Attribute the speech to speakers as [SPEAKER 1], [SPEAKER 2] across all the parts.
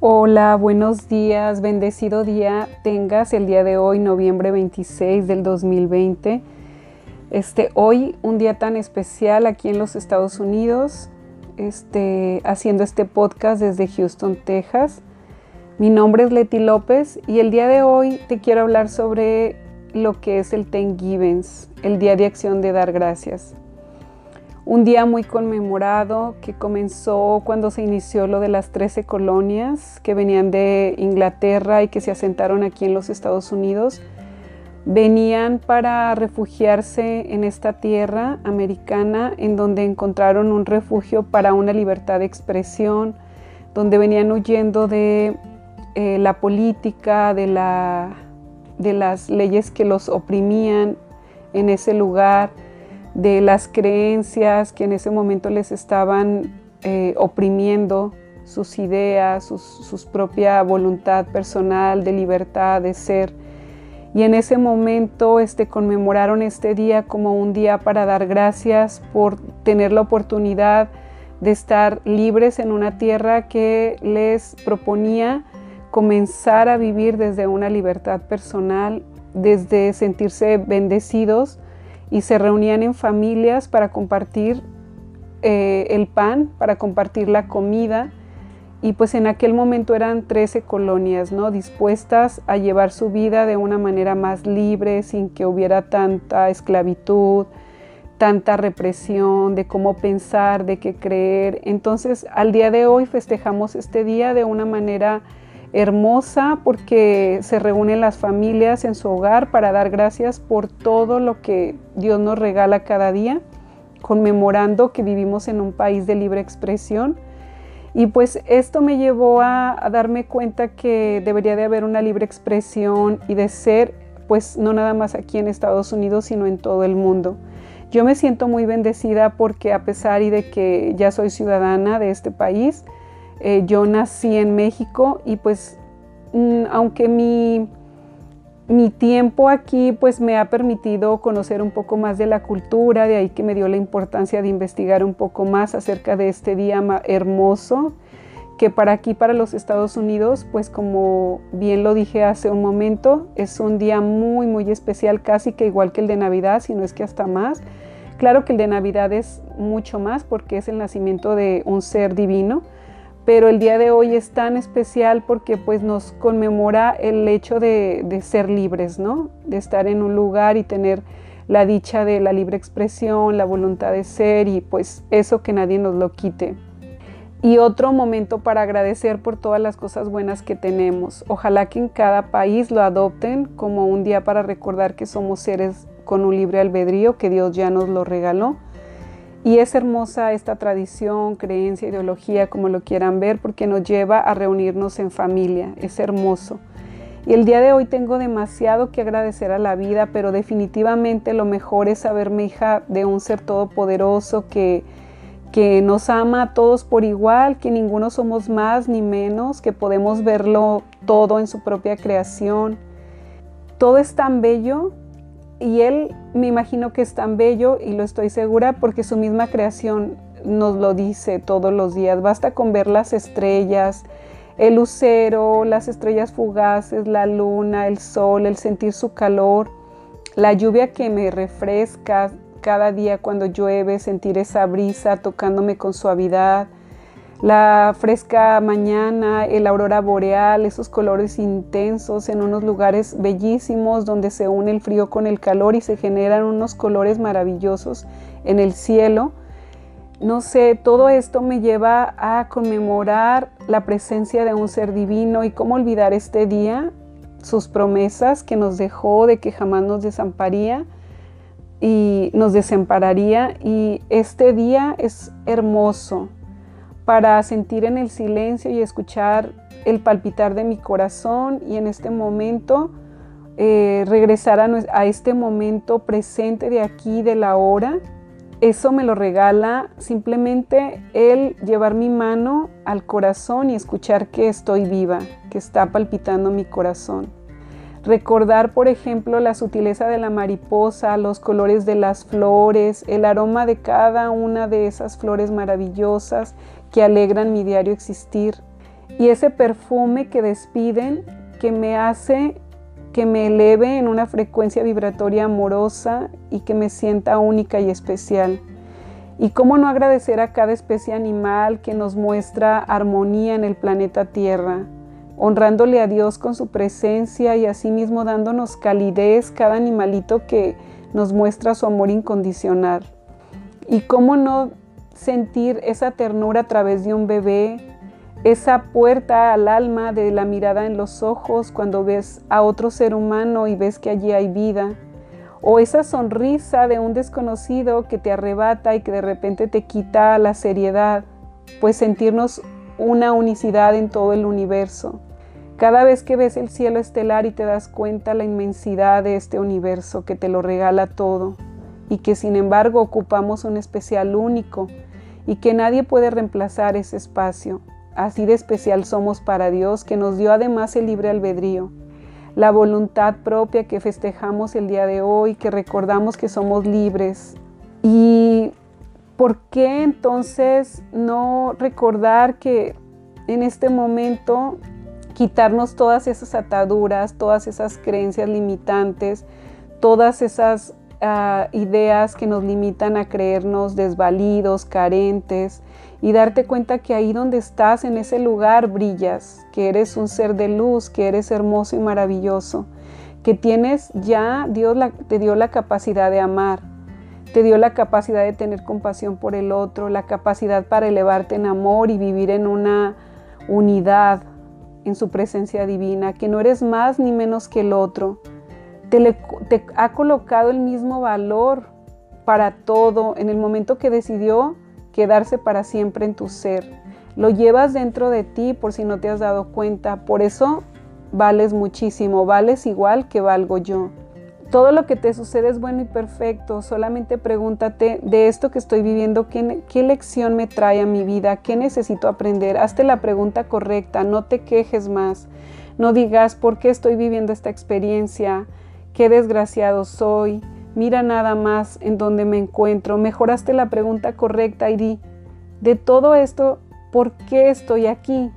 [SPEAKER 1] Hola, buenos días, bendecido día tengas el día de hoy, noviembre 26 del 2020. Este, hoy un día tan especial aquí en los Estados Unidos, este, haciendo este podcast desde Houston, Texas. Mi nombre es Leti López y el día de hoy te quiero hablar sobre lo que es el Thanksgiving, el Día de Acción de Dar Gracias un día muy conmemorado que comenzó cuando se inició lo de las 13 colonias que venían de Inglaterra y que se asentaron aquí en los Estados Unidos. Venían para refugiarse en esta tierra americana en donde encontraron un refugio para una libertad de expresión, donde venían huyendo de eh, la política, de, de las leyes que los oprimían en ese lugar de las creencias que en ese momento les estaban eh, oprimiendo sus ideas, su propia voluntad personal de libertad, de ser. Y en ese momento este, conmemoraron este día como un día para dar gracias por tener la oportunidad de estar libres en una tierra que les proponía comenzar a vivir desde una libertad personal, desde sentirse bendecidos y se reunían en familias para compartir eh, el pan, para compartir la comida. Y pues en aquel momento eran 13 colonias, ¿no? Dispuestas a llevar su vida de una manera más libre, sin que hubiera tanta esclavitud, tanta represión, de cómo pensar, de qué creer. Entonces, al día de hoy festejamos este día de una manera hermosa porque se reúnen las familias en su hogar para dar gracias por todo lo que Dios nos regala cada día, conmemorando que vivimos en un país de libre expresión. Y pues esto me llevó a, darme cuenta que debería de haber una libre expresión y de ser, pues no nada más aquí en Estados Unidos, sino en todo el mundo. Yo me siento muy bendecida porque a pesar de que ya soy ciudadana de este país, eh, yo nací en México y pues mm, aunque mi, mi tiempo aquí pues me ha permitido conocer un poco más de la cultura, de ahí que me dio la importancia de investigar un poco más acerca de este día hermoso que para aquí, para los Estados Unidos, pues como bien lo dije hace un momento, es un día muy, muy especial, casi que igual que el de Navidad, si no es que hasta más. Claro que el de Navidad es mucho más porque es el nacimiento de un ser divino, pero el día de hoy es tan especial porque pues nos conmemora el hecho de, ser libres, ¿no? De estar en un lugar y tener la dicha de la libre expresión, la voluntad de ser y pues eso que nadie nos lo quite. Y otro momento para agradecer por todas las cosas buenas que tenemos. Ojalá que en cada país lo adopten como un día para recordar que somos seres con un libre albedrío, que Dios ya nos lo regaló y es hermosa esta tradición, creencia, ideología, como lo quieran ver, porque nos lleva a reunirnos en familia. Es hermoso. Y el día de hoy tengo demasiado que agradecer a la vida, pero definitivamente lo mejor es saberme hija de un ser todopoderoso que, que nos ama a todos por igual, que ninguno somos más ni menos, que podemos verlo todo en su propia creación. Todo es tan bello y él me imagino que es tan bello y lo estoy segura porque su misma creación nos lo dice todos los días. Basta con ver las estrellas, el lucero, las estrellas fugaces, la luna, el sol, el sentir su calor, la lluvia que me refresca cada día cuando llueve, sentir esa brisa tocándome con suavidad, la fresca mañana, el aurora boreal, esos colores intensos en unos lugares bellísimos donde se une el frío con el calor y se generan unos colores maravillosos en el cielo. No sé, todo esto me lleva a conmemorar la presencia de un ser divino y cómo olvidar este día, sus promesas que nos dejó de que jamás nos desamparía y nos desampararía y este día es hermoso para sentir en el silencio y escuchar el palpitar de mi corazón y en este momento eh, regresar a, a este momento presente de aquí, de la hora. Eso me lo regala simplemente el llevar mi mano al corazón y escuchar que estoy viva, que está palpitando mi corazón. Recordar, por ejemplo, la sutileza de la mariposa, los colores de las flores, el aroma de cada una de esas flores maravillosas que alegran mi diario existir. y ese perfume que despiden que me hace que me eleve en una frecuencia vibratoria amorosa y que me sienta única y especial. Y cómo no agradecer a cada especie animal que nos muestra armonía en el planeta Tierra, honrándole a Dios con su presencia y asimismo dándonos calidez cada animalito que nos muestra su amor incondicional. Y cómo no sentir esa ternura a través de un bebé, esa puerta al alma de la mirada en los ojos cuando ves a otro ser humano y ves que allí hay vida, o esa sonrisa de un desconocido que te arrebata y que de repente te quita la seriedad, pues sentirnos una unicidad en todo el universo. Cada vez que ves el cielo estelar y te das cuenta la inmensidad de este universo que te lo regala todo y que sin embargo ocupamos un especial único y que nadie puede reemplazar ese espacio. Así de especial somos para Dios, que nos dio además el libre albedrío, la voluntad propia que festejamos el día de hoy, que recordamos que somos libres. ¿Y por qué entonces no recordar que en este momento quitarnos todas esas ataduras, todas esas creencias limitantes, todas esas ideas que nos limitan a creernos desvalidos, carentes, y darte cuenta que ahí donde estás, en ese lugar, brillas, que eres un ser de luz, que eres hermoso y maravilloso, que tienes ya, Dios te dio la capacidad de amar, te dio la capacidad de tener compasión por el otro, la capacidad para elevarte en amor y vivir en una unidad en su presencia divina, que no eres más ni menos que el otro. Te, ha colocado el mismo valor para todo en el momento que decidió quedarse para siempre en tu ser. Lo llevas dentro de ti por si no te has dado cuenta. Por eso vales muchísimo, vales igual que valgo yo. Todo lo que te sucede es bueno y perfecto. Solamente pregúntate de esto que estoy viviendo, ¿qué, qué lección me trae a mi vida? ¿Qué necesito aprender? Hazte la pregunta correcta, no te quejes más. No digas, ¿por qué estoy viviendo esta experiencia? ¿Qué desgraciado soy? Mira nada más en donde me encuentro. Mejoraste la pregunta correcta y di, de todo esto, ¿por qué estoy aquí?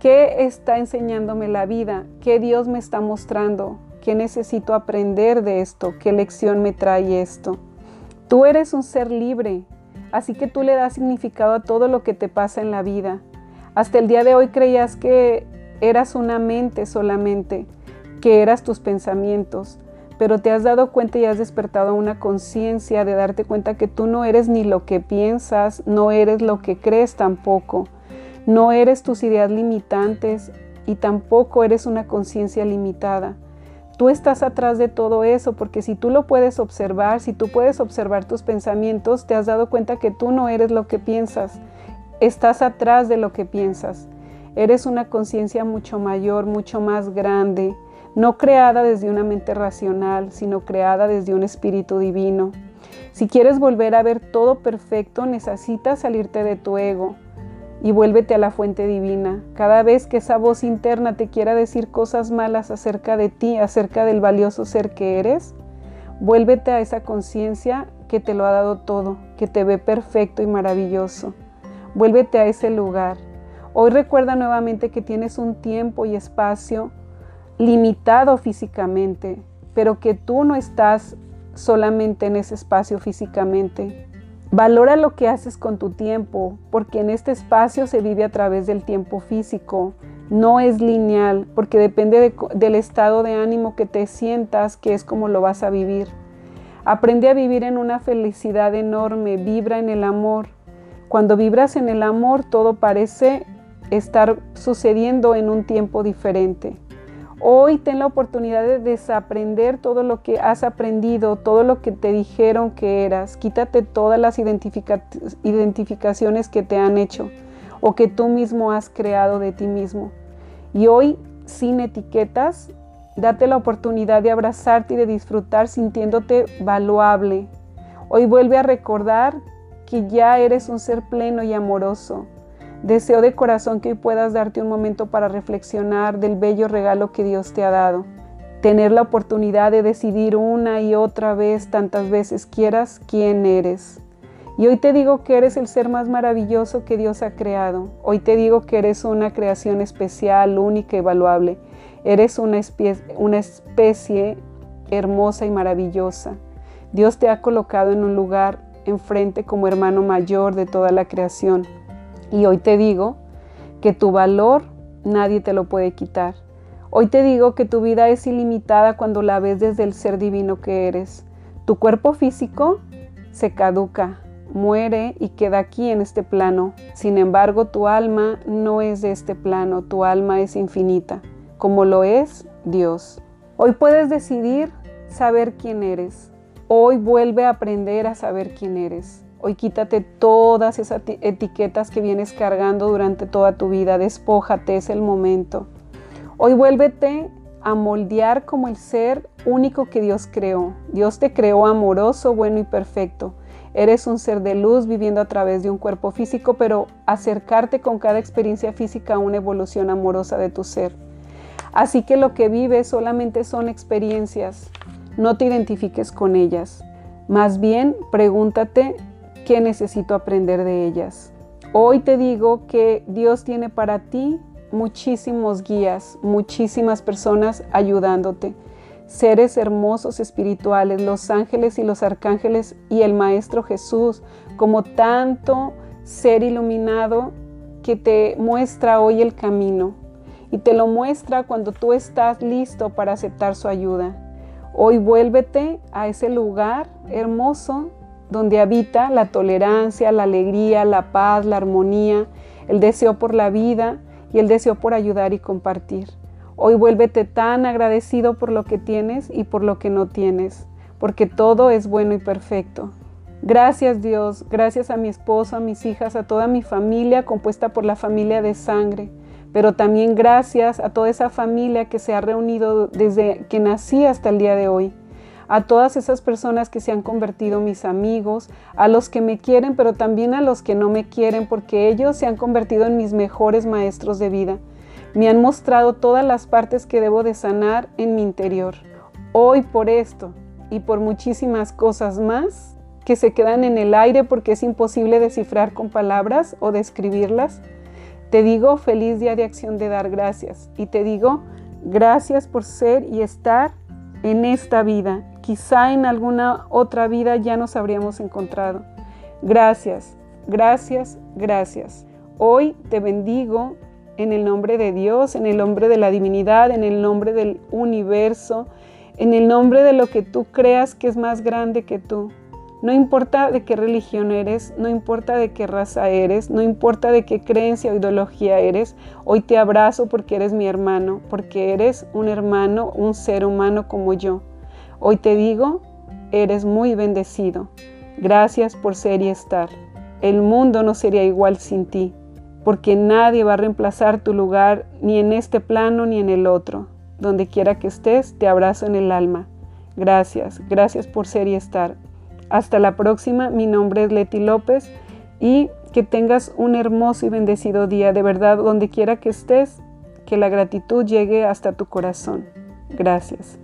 [SPEAKER 1] ¿Qué está enseñándome la vida? ¿Qué Dios me está mostrando? ¿Qué necesito aprender de esto? ¿Qué lección me trae esto? Tú eres un ser libre, así que tú le das significado a todo lo que te pasa en la vida. Hasta el día de hoy creías que eras una mente solamente, que eras tus pensamientos, pero te has dado cuenta y has despertado una conciencia de darte cuenta que tú no eres ni lo que piensas, no eres lo que crees tampoco, no eres tus ideas limitantes y tampoco eres una conciencia limitada. Tú estás atrás de todo eso porque si tú lo puedes observar, si tú puedes observar tus pensamientos, te has dado cuenta que tú no eres lo que piensas, estás atrás de lo que piensas. Eres una conciencia mucho mayor, mucho más grande, no creada desde una mente racional, sino creada desde un espíritu divino. Si quieres volver a ver todo perfecto, necesitas salirte de tu ego y vuélvete a la fuente divina. Cada vez que esa voz interna te quiera decir cosas malas acerca de ti, acerca del valioso ser que eres, vuélvete a esa conciencia que te lo ha dado todo, que te ve perfecto y maravilloso. Vuélvete a ese lugar. Hoy recuerda nuevamente que tienes un tiempo y espacio limitado físicamente, pero que tú no estás solamente en ese espacio físicamente. Valora lo que haces con tu tiempo, porque en este espacio se vive a través del tiempo físico. No es lineal, porque depende del estado de ánimo que te sientas, que es como lo vas a vivir. Aprende a vivir en una felicidad enorme, vibra en el amor. Cuando vibras en el amor, todo parece estar sucediendo en un tiempo diferente. Hoy ten la oportunidad de desaprender todo lo que has aprendido, todo lo que te dijeron que eras. Quítate todas las identificaciones que te han hecho o que tú mismo has creado de ti mismo. Y hoy, sin etiquetas, date la oportunidad de abrazarte y de disfrutar sintiéndote valuable. Hoy vuelve a recordar que ya eres un ser pleno y amoroso Deseo de corazón que hoy puedas darte un momento para reflexionar del bello regalo que Dios te ha dado. Tener la oportunidad de decidir una y otra vez, tantas veces quieras, quién eres. Y hoy te digo que eres el ser más maravilloso que Dios ha creado. Hoy te digo que eres una creación especial, única y valuable. Eres una especie, una especie hermosa y maravillosa. Dios te ha colocado en un lugar enfrente como hermano mayor de toda la creación. Y hoy te digo que tu valor nadie te lo puede quitar. Hoy te digo que tu vida es ilimitada cuando la ves desde el ser divino que eres. Tu cuerpo físico se caduca, muere y queda aquí en este plano. Sin embargo, tu alma no es de este plano, tu alma es infinita, como lo es Dios. Hoy puedes decidir saber quién eres. Hoy vuelve a aprender a saber quién eres. Hoy quítate todas esas etiquetas que vienes cargando durante toda tu vida. Despójate, es el momento. Hoy vuélvete a moldear como el ser único que Dios creó. Dios te creó amoroso, bueno y perfecto. Eres un ser de luz viviendo a través de un cuerpo físico, pero acercarte con cada experiencia física a una evolución amorosa de tu ser. Así que lo que vives solamente son experiencias. No te identifiques con ellas. Más bien, pregúntate qué necesito aprender de ellas. Hoy te digo que Dios tiene para ti muchísimos guías, muchísimas personas ayudándote, seres hermosos espirituales, los ángeles y los arcángeles y el Maestro Jesús, como tanto ser iluminado que te muestra hoy el camino y te lo muestra cuando tú estás listo para aceptar su ayuda. Hoy vuélvete a ese lugar hermoso donde habita la tolerancia, la alegría, la paz, la armonía, el deseo por la vida, y el deseo por ayudar y compartir. Hoy vuélvete tan agradecido por lo que tienes y por lo que no tienes, porque todo es bueno y perfecto. Gracias Dios, gracias a mi esposo, a mis hijas, a toda mi familia compuesta por la familia de sangre, pero también gracias a toda esa familia que se ha reunido desde que nací hasta el día de hoy a todas esas personas que se han convertido mis amigos, a los que me quieren, pero también a los que no me quieren, porque ellos se han convertido en mis mejores maestros de vida. Me han mostrado todas las partes que debo de sanar en mi interior. Hoy por esto y por muchísimas cosas más que se quedan en el aire porque es imposible descifrar con palabras o describirlas, te digo feliz día de acción de dar gracias y te digo gracias por ser y estar en esta vida quizá en alguna otra vida ya nos habríamos encontrado. Gracias, gracias, gracias. Hoy te bendigo en el nombre de Dios, en el nombre de la divinidad, en el nombre del universo, en el nombre de lo que tú creas que es más grande que tú. No importa de qué religión eres, no importa de qué raza eres, no importa de qué creencia o ideología eres, hoy te abrazo porque eres mi hermano, porque eres un hermano, un ser humano como yo. Hoy te digo, eres muy bendecido. Gracias por ser y estar. El mundo no sería igual sin ti, porque nadie va a reemplazar tu lugar ni en este plano ni en el otro. Donde quiera que estés, te abrazo en el alma. Gracias, gracias por ser y estar. Hasta la próxima, mi nombre es Leti López y que tengas un hermoso y bendecido día. De verdad, donde quiera que estés, que la gratitud llegue hasta tu corazón. Gracias.